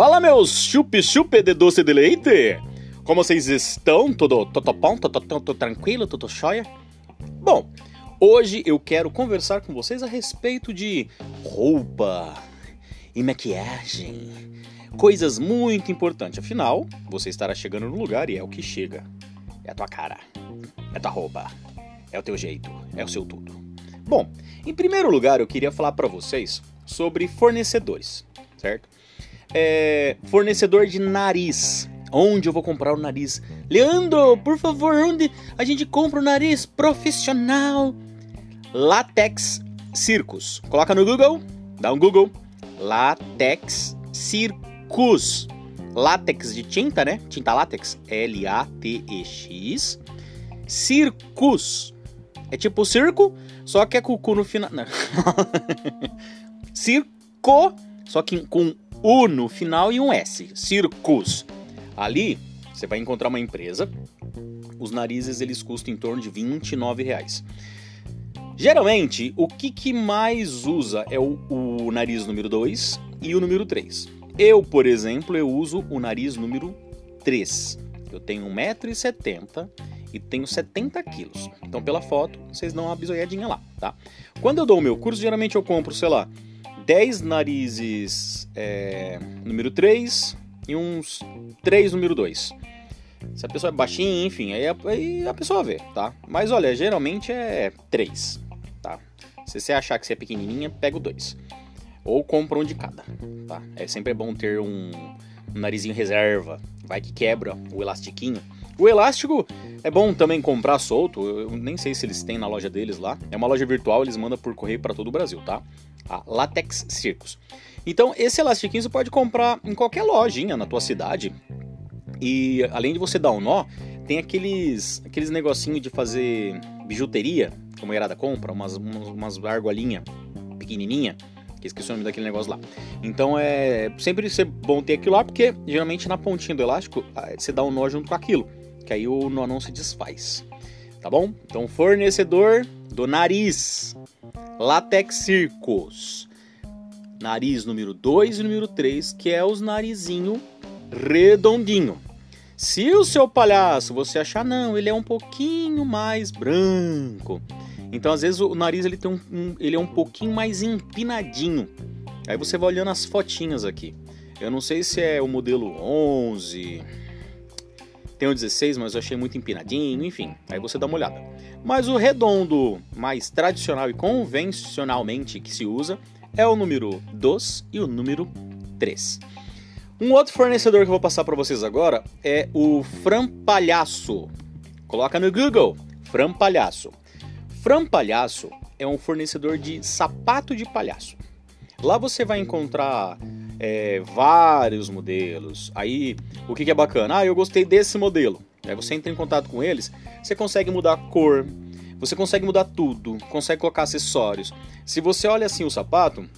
Fala meus chup-chup de doce de leite! Como vocês estão? Tudo, bom? Tudo, tranquilo? Tudo jóia? Bom, hoje eu quero conversar com vocês a respeito de roupa e maquiagem. Coisas muito importantes, afinal, você estará chegando no lugar e é o que chega. É a tua cara, é a tua roupa, é o teu jeito, é o seu tudo. Bom, em primeiro lugar eu queria falar para vocês sobre fornecedores, certo? É, fornecedor de nariz. Onde eu vou comprar o nariz? Leandro, por favor, onde a gente compra o nariz profissional? Latex Circus. Coloca no Google, dá um Google. Latex Circus. Látex de tinta, né? Tinta látex. L-A-T-E-X. Circus. É tipo circo, só que é com o cu no final. Circo, só que com U no final e um S. Circus. Ali você vai encontrar uma empresa. Os narizes eles custam em torno de 29 reais. Geralmente, o que, que mais usa é o, o nariz número 2 e o número 3. Eu, por exemplo, eu uso o nariz número 3. Eu tenho 1,70m e tenho 70 quilos. Então, pela foto, vocês dão uma bisoiadinha lá, tá? Quando eu dou o meu curso, geralmente eu compro, sei lá, 10 narizes é, número 3 e uns 3 número 2. Se a pessoa é baixinha, enfim, aí a, aí a pessoa vê, tá? Mas olha, geralmente é 3, tá? Se você achar que você é pequenininha, pega o 2. Ou compra um de cada, tá? É sempre bom ter um, um narizinho reserva. Vai que quebra o elastiquinho. O elástico é bom também comprar solto. Eu nem sei se eles têm na loja deles lá. É uma loja virtual, eles mandam por correio para todo o Brasil, tá? A Latex Circus. Então, esse elastiquinho você pode comprar em qualquer lojinha na tua cidade. E além de você dar um nó, tem aqueles aqueles negocinho de fazer bijuteria, como a Irada compra, umas, umas, umas argolinhas pequenininha que esqueci o nome daquele negócio lá. Então é sempre ser bom ter aquilo lá, porque geralmente na pontinha do elástico ah, você dá um nó junto com aquilo, que aí o nó não se desfaz. Tá bom? Então, fornecedor do nariz, Latex Circus. Nariz número 2 e número 3, que é os narizinho redondinho. Se o seu palhaço você achar, não, ele é um pouquinho mais branco, então, às vezes, o nariz ele, tem um, um, ele é um pouquinho mais empinadinho. Aí você vai olhando as fotinhas aqui. Eu não sei se é o modelo 11, tem o 16, mas eu achei muito empinadinho, enfim. Aí você dá uma olhada. Mas o redondo mais tradicional e convencionalmente que se usa é o número 2 e o número 3. Um outro fornecedor que eu vou passar para vocês agora é o Fran Palhaço. Coloca no Google, Fran Palhaço. Fran Palhaço é um fornecedor de sapato de palhaço. Lá você vai encontrar é, vários modelos. Aí, o que, que é bacana? Ah, eu gostei desse modelo. Aí você entra em contato com eles, você consegue mudar a cor, você consegue mudar tudo, consegue colocar acessórios. Se você olha assim o sapato,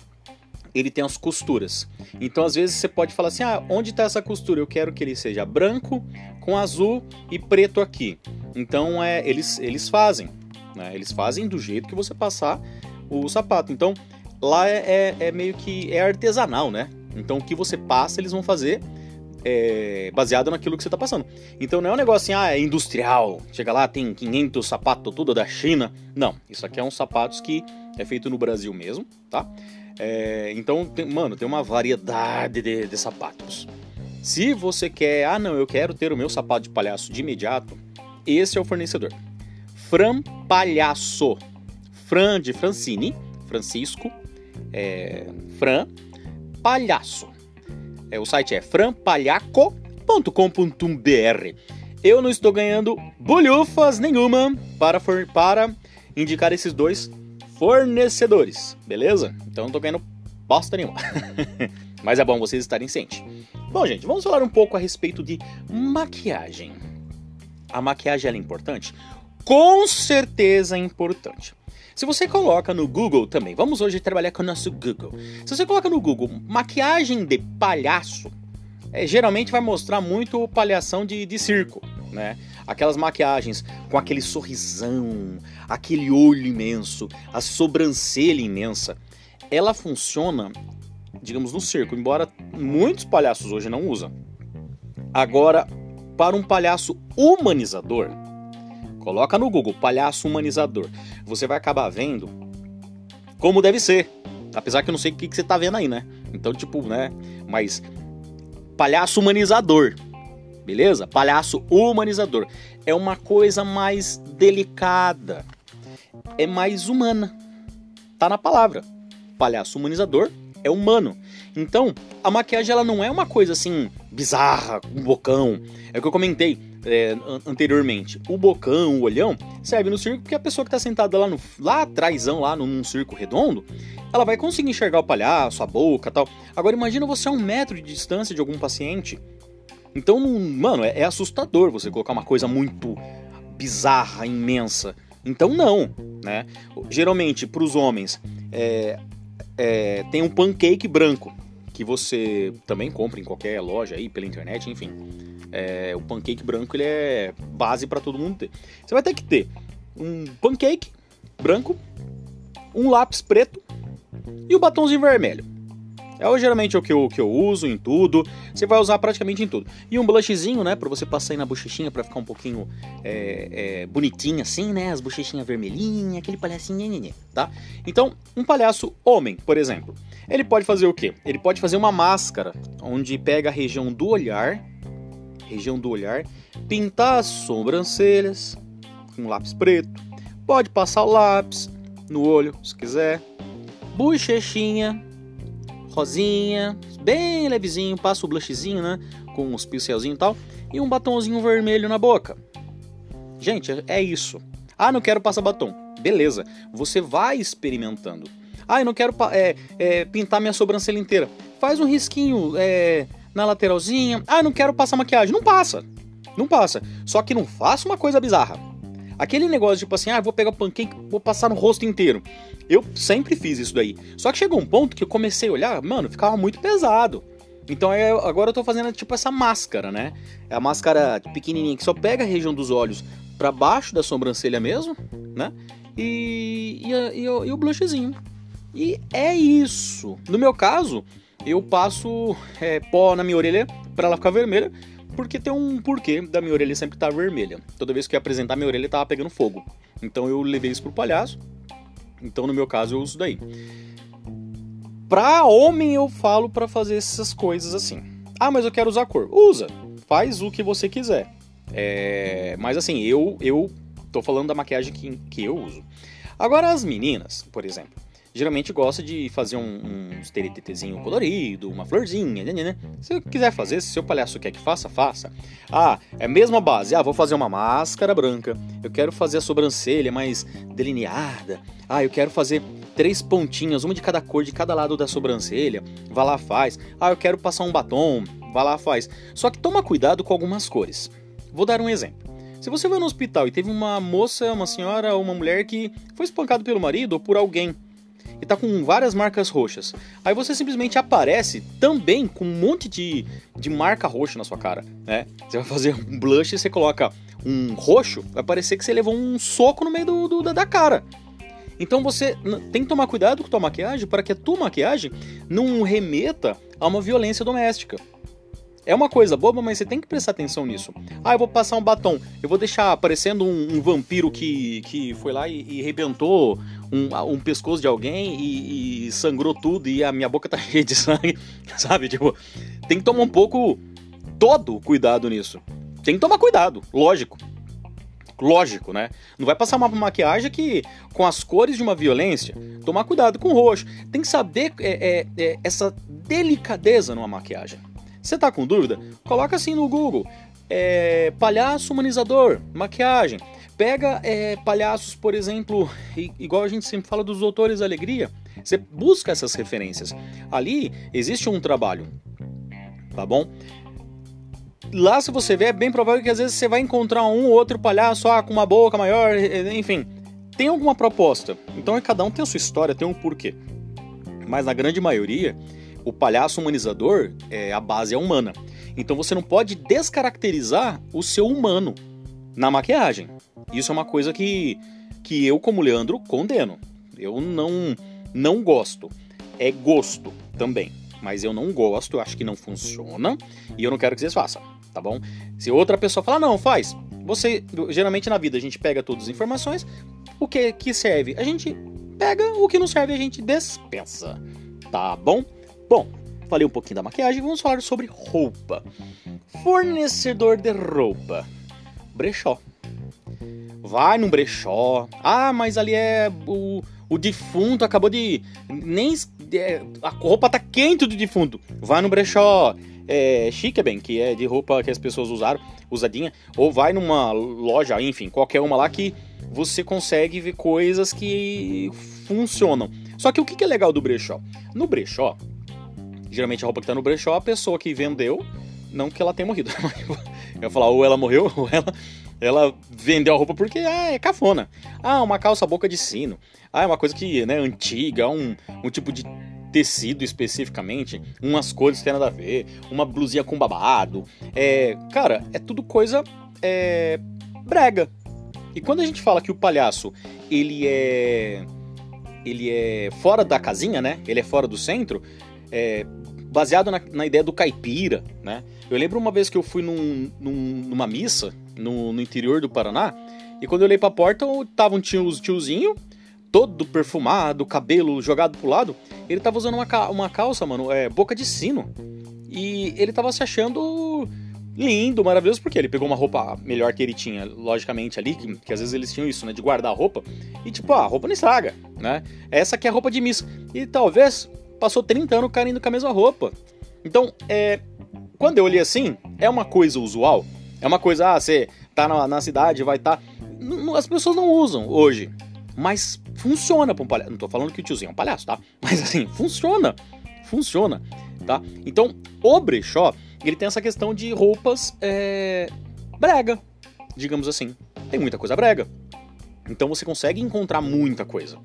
ele tem as costuras. Então, às vezes, você pode falar assim: ah, onde está essa costura? Eu quero que ele seja branco, com azul e preto aqui. Então, é, eles, eles fazem. Né? Eles fazem do jeito que você passar o sapato. Então lá é, é, é meio que é artesanal, né? Então o que você passa eles vão fazer é, baseado naquilo que você está passando. Então não é um negócio assim, ah, é industrial. Chega lá, tem 500 sapatos tudo da China. Não, isso aqui é uns sapatos que é feito no Brasil mesmo, tá? É, então, tem, mano, tem uma variedade de, de sapatos. Se você quer, ah não, eu quero ter o meu sapato de palhaço de imediato, esse é o fornecedor. Fran Palhaço. Fran de Francine, Francisco, é, Fran Palhaço. É, o site é franpalhaco.com.br. Eu não estou ganhando bolhufas nenhuma para, for, para indicar esses dois fornecedores, beleza? Então não estou ganhando bosta nenhuma. Mas é bom vocês estarem cientes. Bom, gente, vamos falar um pouco a respeito de maquiagem. A maquiagem é importante? com certeza é importante. Se você coloca no Google também, vamos hoje trabalhar com o nosso Google. Se você coloca no Google maquiagem de palhaço, é, geralmente vai mostrar muito palhação de, de circo, né? Aquelas maquiagens com aquele sorrisão, aquele olho imenso, a sobrancelha imensa. Ela funciona digamos, no circo, embora muitos palhaços hoje não usam. Agora, para um palhaço humanizador, coloca no Google palhaço humanizador, você vai acabar vendo como deve ser. Apesar que eu não sei o que, você tá vendo aí, né? Então, tipo, né? Mas palhaço humanizador. Beleza? Palhaço humanizador. É uma coisa mais delicada. É mais humana. Tá na palavra. Palhaço humanizador é humano. Então, a maquiagem ela não é uma coisa assim bizarra, um bocão. É o que eu comentei é, anteriormente. O bocão, o olhão, serve no circo porque a pessoa que está sentada lá, no, lá atrás, lá num circo redondo, ela vai conseguir enxergar o palhaço, a boca tal. Agora imagina você a um metro de distância de algum paciente. Então, mano, é, é assustador você colocar uma coisa muito bizarra, imensa. Então não, né? Geralmente, para os homens, é, é, tem um pancake branco que você também compra em qualquer loja aí pela internet, enfim. É, o pancake branco ele é base para todo mundo ter. Você vai ter que ter um pancake branco, um lápis preto e o batomzinho vermelho. É geralmente o que eu, que eu uso em tudo. Você vai usar praticamente em tudo. E um blushzinho, né? Pra você passar aí na bochechinha pra ficar um pouquinho é, é, bonitinho assim, né? As bochechinhas vermelhinhas, aquele palhacinho, né, tá? Então, um palhaço homem, por exemplo, ele pode fazer o quê? Ele pode fazer uma máscara onde pega a região do olhar, região do olhar, pintar as sobrancelhas com lápis preto, pode passar o lápis no olho, se quiser, bochechinha, rosinha, bem levezinho, passa o blushzinho, né? Com os pincelzinhos e tal. E um batomzinho vermelho na boca. Gente, é isso. Ah, não quero passar batom. Beleza, você vai experimentando. Ah, eu não quero é, é, pintar minha sobrancelha inteira. Faz um risquinho é, na lateralzinha. Ah, eu não quero passar maquiagem. Não passa. Não passa. Só que não faça uma coisa bizarra. Aquele negócio tipo assim, ah, vou pegar pancake, vou passar no rosto inteiro. Eu sempre fiz isso daí. Só que chegou um ponto que eu comecei a olhar, mano, ficava muito pesado. Então é, agora eu tô fazendo tipo essa máscara, né? É a máscara pequenininha que só pega a região dos olhos para baixo da sobrancelha mesmo, né? E, e, e, e o blushzinho. E é isso. No meu caso, eu passo é, pó na minha orelha para ela ficar vermelha porque tem um porquê da minha orelha sempre estar tá vermelha. Toda vez que eu ia apresentar, minha orelha tava pegando fogo. Então eu levei isso pro palhaço. Então no meu caso eu uso daí. Pra homem eu falo para fazer essas coisas assim. Ah, mas eu quero usar cor. Usa. Faz o que você quiser. É... Mas assim, eu, eu tô falando da maquiagem que, que eu uso. Agora as meninas, por exemplo geralmente gosta de fazer um, um esteretetezinho colorido, uma florzinha, né, né, né? Se quiser fazer, se seu palhaço quer que faça, faça. Ah, é a mesma base. Ah, vou fazer uma máscara branca. Eu quero fazer a sobrancelha mais delineada. Ah, eu quero fazer três pontinhas, uma de cada cor, de cada lado da sobrancelha. Vá lá, faz. Ah, eu quero passar um batom. Vá lá, faz. Só que toma cuidado com algumas cores. Vou dar um exemplo. Se você vai no hospital e teve uma moça, uma senhora ou uma mulher que foi espancado pelo marido ou por alguém e tá com várias marcas roxas. Aí você simplesmente aparece também com um monte de, de marca roxa na sua cara, né? Você vai fazer um blush e você coloca um roxo, vai parecer que você levou um soco no meio do, do da cara. Então você tem que tomar cuidado com a tua maquiagem para que a tua maquiagem não remeta a uma violência doméstica. É uma coisa boba, mas você tem que prestar atenção nisso. Ah, eu vou passar um batom. Eu vou deixar parecendo um, um vampiro que, que foi lá e, e rebentou um, um, pescoço de alguém e, e, sangrou tudo e a minha boca tá cheia de sangue, sabe? Tipo, tem que tomar um pouco todo cuidado nisso. Tem que tomar cuidado, lógico. Lógico, né? Não vai passar uma maquiagem que, com as cores de uma violência, tomar cuidado com o roxo. Tem que saber é, é, é, essa delicadeza numa maquiagem. Você tá com dúvida? Coloca assim no Google. É, palhaço humanizador, maquiagem. Pega é, palhaços, por exemplo, igual a gente sempre fala dos Doutores da Alegria. Você busca essas referências. Ali existe um trabalho, tá bom? Lá, se você ver, é bem provável que às vezes você vai encontrar um ou outro palhaço ah, com uma boca maior, enfim. Tem alguma proposta. Então, cada um tem a sua história, tem um porquê. Mas na grande maioria, o palhaço humanizador, é, a base é humana. Então você não pode descaracterizar o seu humano na maquiagem. Isso é uma coisa que, que eu, como Leandro, condeno. Eu não, não gosto. É gosto também. mas eu não gosto, eu acho que não funciona e eu não quero que vocês façam, tá bom? Se outra pessoa falar, não, faz. Você, geralmente na vida a gente pega todas as informações, o que que serve, a gente pega, o que não serve a gente dispensa, tá bom? Bom, falei um pouquinho da maquiagem, vamos falar sobre roupa. Fornecedor de roupa, brechó. Vai num brechó, ah, mas ali é o o defunto acabou de. Nem. É, a roupa tá quente do defunto. Vai no brechó é, chique, bem, que é de roupa que as pessoas usaram, usadinha. Ou vai numa loja, enfim, qualquer uma lá que você consegue ver coisas que funcionam. Só que o que é legal do brechó? No brechó, geralmente a roupa que tá no brechó, a pessoa que vendeu, não que ela tenha morrido. Eu ia falar, ou ela morreu, ou ela ela vendeu a roupa porque ah, é cafona. Ah, uma calça boca de sino. Ah, é uma coisa que, né, antiga, um, um tipo de tecido especificamente, umas cores que tem nada a ver, uma blusinha com babado. É, cara, é tudo coisa é, brega. E quando a gente fala que o palhaço, ele é ele é fora da casinha, né? Ele é fora do centro, é, baseado na, na, ideia do caipira, né? Eu lembro uma vez que eu fui num, num, numa missa no, no, interior do Paraná, e quando eu olhei pra porta, tava um tio, tiozinho, todo perfumado, cabelo jogado pro lado, ele tava usando uma, uma calça, mano, é, boca de sino. E ele tava se achando lindo, maravilhoso, porque ele pegou uma roupa melhor que ele tinha, logicamente, ali, que, que às vezes eles tinham isso, né, de guardar a roupa, e tipo, ah, a roupa não estraga, né? Essa aqui é a roupa de missa. E talvez passou 30 anos caindo com a mesma roupa. Então, é, quando eu olhei assim, é uma coisa usual. É uma coisa, ah, você tá na, na cidade, vai estar. Tá... As pessoas não usam hoje. Mas funciona pra um palhaço. Não tô falando que o tiozinho é um palhaço, tá? Mas assim, funciona. Funciona, tá? Então, o brechó, ele tem essa questão de roupas é, brega, digamos assim. Tem muita coisa brega. Então você consegue encontrar muita coisa.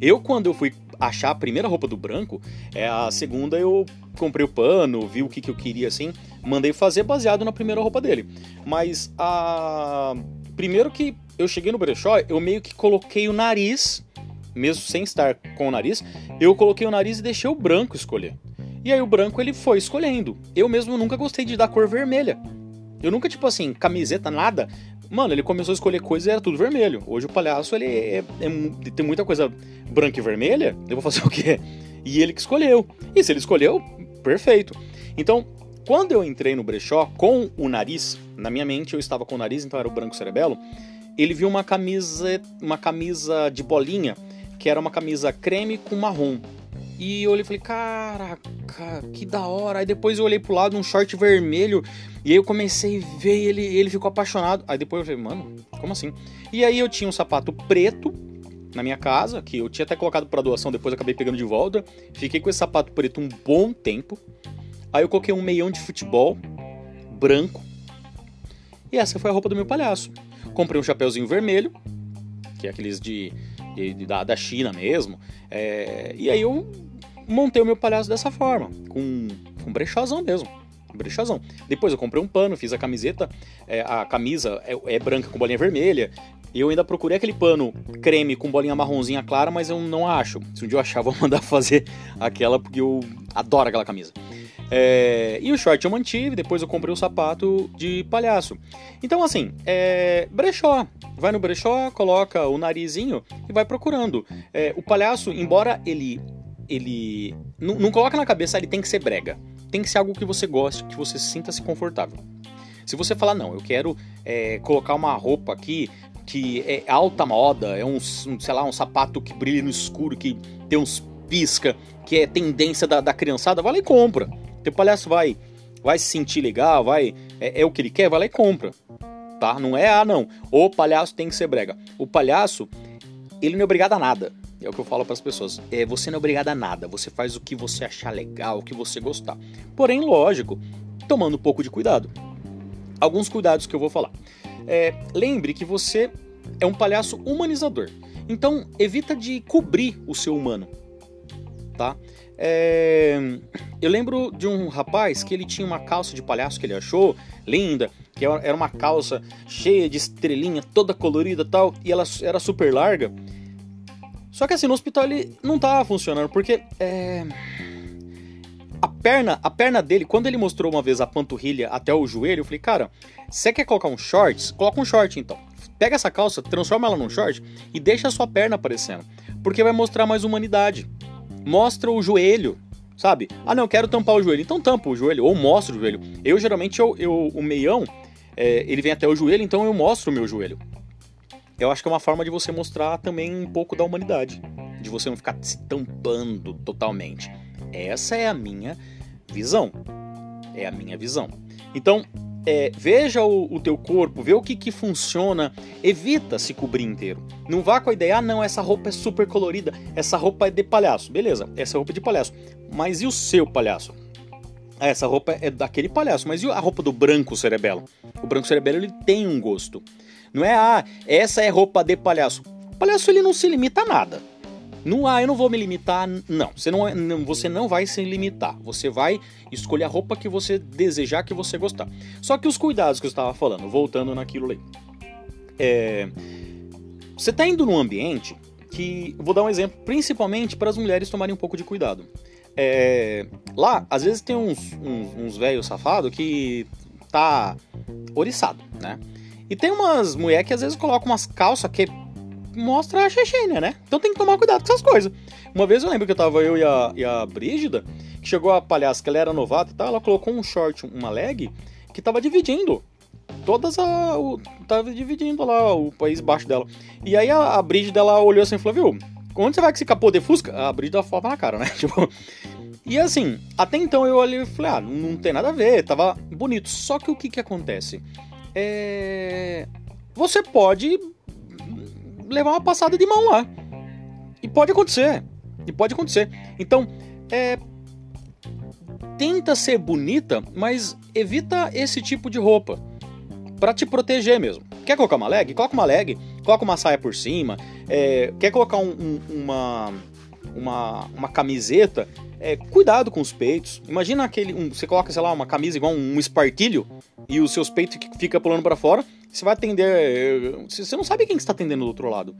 Eu, quando eu fui achar a primeira roupa do branco, é a segunda eu comprei o pano, vi o que, que eu queria assim, mandei fazer baseado na primeira roupa dele. Mas a. Primeiro que eu cheguei no brechó, eu meio que coloquei o nariz, mesmo sem estar com o nariz, eu coloquei o nariz e deixei o branco escolher. E aí o branco ele foi escolhendo. Eu mesmo nunca gostei de dar cor vermelha. Eu nunca, tipo assim, camiseta, nada. Mano, ele começou a escolher coisas e era tudo vermelho. Hoje o palhaço, ele é, é, tem muita coisa branca e vermelha. Eu vou fazer o quê? E ele que escolheu. E se ele escolheu, perfeito. Então, quando eu entrei no brechó com o nariz, na minha mente eu estava com o nariz, então era o branco cerebelo, ele viu uma camisa, uma camisa de bolinha, que era uma camisa creme com marrom. E eu olhei e falei, caraca, que da hora. Aí depois eu olhei pro lado, um short vermelho. E aí eu comecei a ver ele, ele ficou apaixonado. Aí depois eu falei, mano, como assim? E aí eu tinha um sapato preto na minha casa, que eu tinha até colocado para doação, depois acabei pegando de volta. Fiquei com esse sapato preto um bom tempo. Aí eu coloquei um meião de futebol branco. E essa foi a roupa do meu palhaço. Comprei um chapéuzinho vermelho, que é aqueles de, de, de da, da China mesmo. É, e aí eu montei o meu palhaço dessa forma, com, com brechazão mesmo. Brechazão. Depois eu comprei um pano, fiz a camiseta, é, a camisa é, é, branca com bolinha vermelha. E eu ainda procurei aquele pano creme com bolinha marronzinha clara, mas eu não acho. Se um dia eu achar, vou mandar fazer aquela, porque eu adoro aquela camisa. É, e o short eu mantive, depois eu comprei o sapato de palhaço. Então, assim, é, brechó. Vai no brechó, coloca o narizinho e vai procurando. É, o palhaço, embora ele ele não, não coloca na cabeça, ele tem que ser brega. Tem que ser algo que você goste, que você sinta-se confortável. Se você falar, não, eu quero é, colocar uma roupa aqui que é alta moda, é um, sei lá, um sapato que brilha no escuro, que tem uns pisca, que é tendência da, da criançada, vai lá e compra. Teu palhaço vai, vai se sentir legal, vai é, é o que ele quer, vai lá e compra. Tá? Não é, ah, não, o palhaço tem que ser brega. O palhaço, ele não é obrigado a nada. É o que eu falo para as pessoas. É, você não é obrigado a nada. Você faz o que você achar legal, o que você gostar. Porém, lógico, tomando um pouco de cuidado. Alguns cuidados que eu vou falar. É, lembre que você é um palhaço humanizador. Então, evita de cobrir o seu humano. Tá? É... Eu lembro de um rapaz que ele tinha uma calça de palhaço que ele achou linda, que era uma calça cheia de estrelinha, toda colorida tal, e ela era super larga. Só que assim, no hospital ele não tava funcionando, porque é... a perna, a perna dele, quando ele mostrou uma vez a panturrilha até o joelho, eu falei, cara, você quer colocar um shorts? Coloca um short então. Pega essa calça, transforma ela num short e deixa a sua perna aparecendo. Porque vai mostrar mais humanidade. Mostra o joelho, sabe? Ah, não, quero tampar o joelho. Então tampa o joelho, ou mostra o joelho. Eu, geralmente, eu, eu o meião, é, ele vem até o joelho, então eu mostro o meu joelho. Eu acho que é uma forma de você mostrar também um pouco da humanidade. De você não ficar se tampando totalmente. Essa é a minha visão. É a minha visão. Então, é, veja o, o, teu corpo, vê o que, que funciona, evita se cobrir inteiro. Não vá com a ideia, ah não, essa roupa é super colorida, essa roupa é de palhaço. Beleza, essa roupa é de palhaço. Mas e o seu palhaço? Ah, essa roupa é daquele palhaço, mas e a roupa do branco cerebelo? O branco cerebelo ele tem um gosto. Não é, ah, essa é roupa de palhaço. O palhaço ele não se limita a nada. Não, ah, eu não vou me limitar. Não, você não, é, você não vai se limitar. Você vai escolher a roupa que você desejar, que você gostar. Só que os cuidados que eu estava falando, voltando naquilo ali. É, você está indo num ambiente que. Vou dar um exemplo, principalmente para as mulheres tomarem um pouco de cuidado. É, lá, às vezes tem uns, uns, uns velhos safados que tá oriçado, né? E tem umas mulheres que às vezes colocam umas calças que mostra a Chechênia, né? Então tem que tomar cuidado com essas coisas. Uma vez eu lembro que eu tava eu e a, e a Brígida, que chegou a palhaça que ela era novata e tal, ela colocou um short, uma leg, que tava dividindo. Todas a. O, tava dividindo lá o país baixo dela. E aí a, a Brígida ela olhou assim e falou, viu? Onde você vai com esse capô de Fusca? A Brígida falava na cara, né? Tipo. E assim, até então eu olhei e falei, ah, não tem nada a ver, tava bonito. Só que o que que acontece? É. Você pode levar uma passada de mão lá. E pode acontecer. E pode acontecer. Então, é, tenta ser bonita, mas evita esse tipo de roupa. para te proteger mesmo. Quer colocar uma leg? Coloca uma leg, coloca uma saia por cima. É, quer colocar um, um, uma, uma, uma camiseta? É, cuidado com os peitos. Imagina aquele. Um, você coloca, sei lá, uma camisa igual um, espartilho e os seus peitos ficam pulando para fora. Você vai atender. Você não sabe quem está atendendo do outro lado.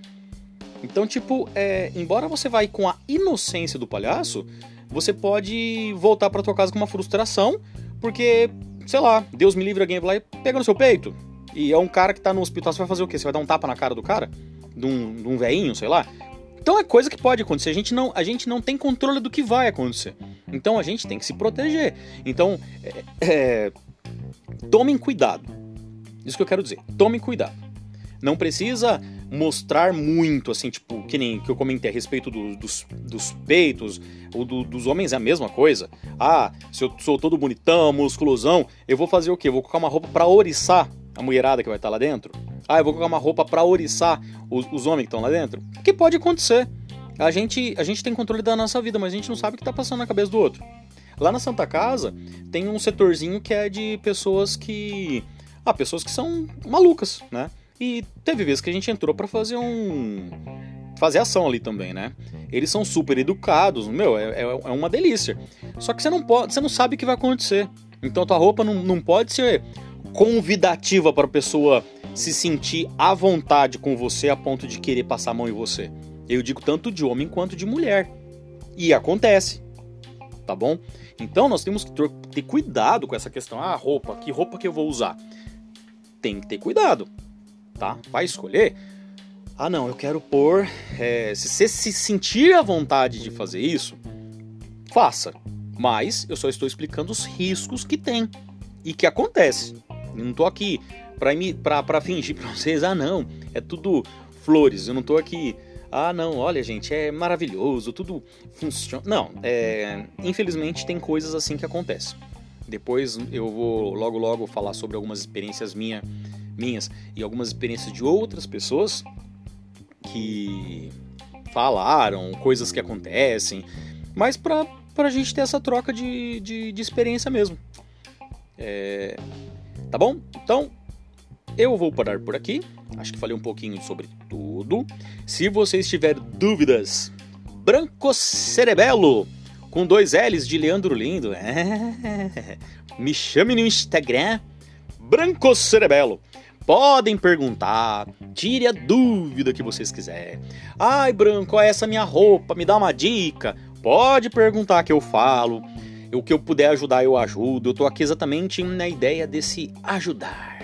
Então, tipo, é, embora você vai com a inocência do palhaço, você pode voltar para tua casa com uma frustração, porque, sei lá, Deus me livre, alguém vai lá e pega no seu peito. E é um cara que tá no hospital, você vai fazer o quê? Você vai dar um tapa na cara do cara? De um, um veinho, sei lá? Então é coisa que pode acontecer. A gente, não, a gente não tem controle do que vai acontecer. Então a gente tem que se proteger. Então, é, é, tomem cuidado. Isso que eu quero dizer. Tome cuidado. Não precisa mostrar muito, assim, tipo, que nem que eu comentei a respeito do, dos, dos peitos, ou do, dos homens é a mesma coisa. Ah, se eu sou todo bonitão, musculosão, eu vou fazer o quê? Eu vou colocar uma roupa para oriçar a mulherada que vai estar lá dentro? Ah, eu vou colocar uma roupa para oriçar os, os homens que estão lá dentro? O que pode acontecer? A gente, a gente tem controle da nossa vida, mas a gente não sabe o que está passando na cabeça do outro. Lá na Santa Casa tem um setorzinho que é de pessoas que ah, pessoas que são malucas, né? E teve vezes que a gente entrou para fazer um. fazer ação ali também, né? Eles são super educados, meu, é, é, é uma delícia. Só que você não pode, você não sabe o que vai acontecer. Então tua roupa não, não pode ser convidativa para a pessoa se sentir à vontade com você a ponto de querer passar a mão em você. Eu digo tanto de homem quanto de mulher. E acontece. Tá bom? Então nós temos que ter cuidado com essa questão. Ah, roupa, que roupa que eu vou usar? tem que ter cuidado, tá? Vai escolher. Ah, não, eu quero pôr. É, se você se sentir à vontade de fazer isso, faça. Mas eu só estou explicando os riscos que tem e que acontece. Eu não tô aqui para fingir para vocês, ah, não, é tudo flores. Eu não tô aqui, ah, não, olha, gente, é maravilhoso, tudo funciona. Não, é, infelizmente tem coisas assim que acontecem. Depois eu vou logo logo falar sobre algumas experiências minha, minhas e algumas experiências de outras pessoas que falaram, coisas que acontecem, mas para a gente ter essa troca de, de, de experiência mesmo. É, tá bom? Então eu vou parar por aqui. Acho que falei um pouquinho sobre tudo. Se vocês tiverem dúvidas, Branco Cerebelo com dois L's de Leandro Lindo. É. Me chame no Instagram, Branco Cerebelo. Podem perguntar, tire a dúvida que vocês quiserem. Ai, Branco, essa é minha roupa, me dá uma dica. Pode perguntar que eu falo. O que eu puder ajudar, eu ajudo. Eu tô aqui exatamente na ideia desse ajudar.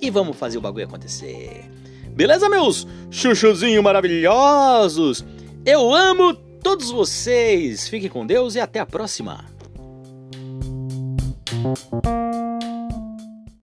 E vamos fazer o bagulho acontecer. Beleza, meus chuchuzinhos maravilhosos? Eu amo todos vocês. Fiquem com Deus e até a próxima.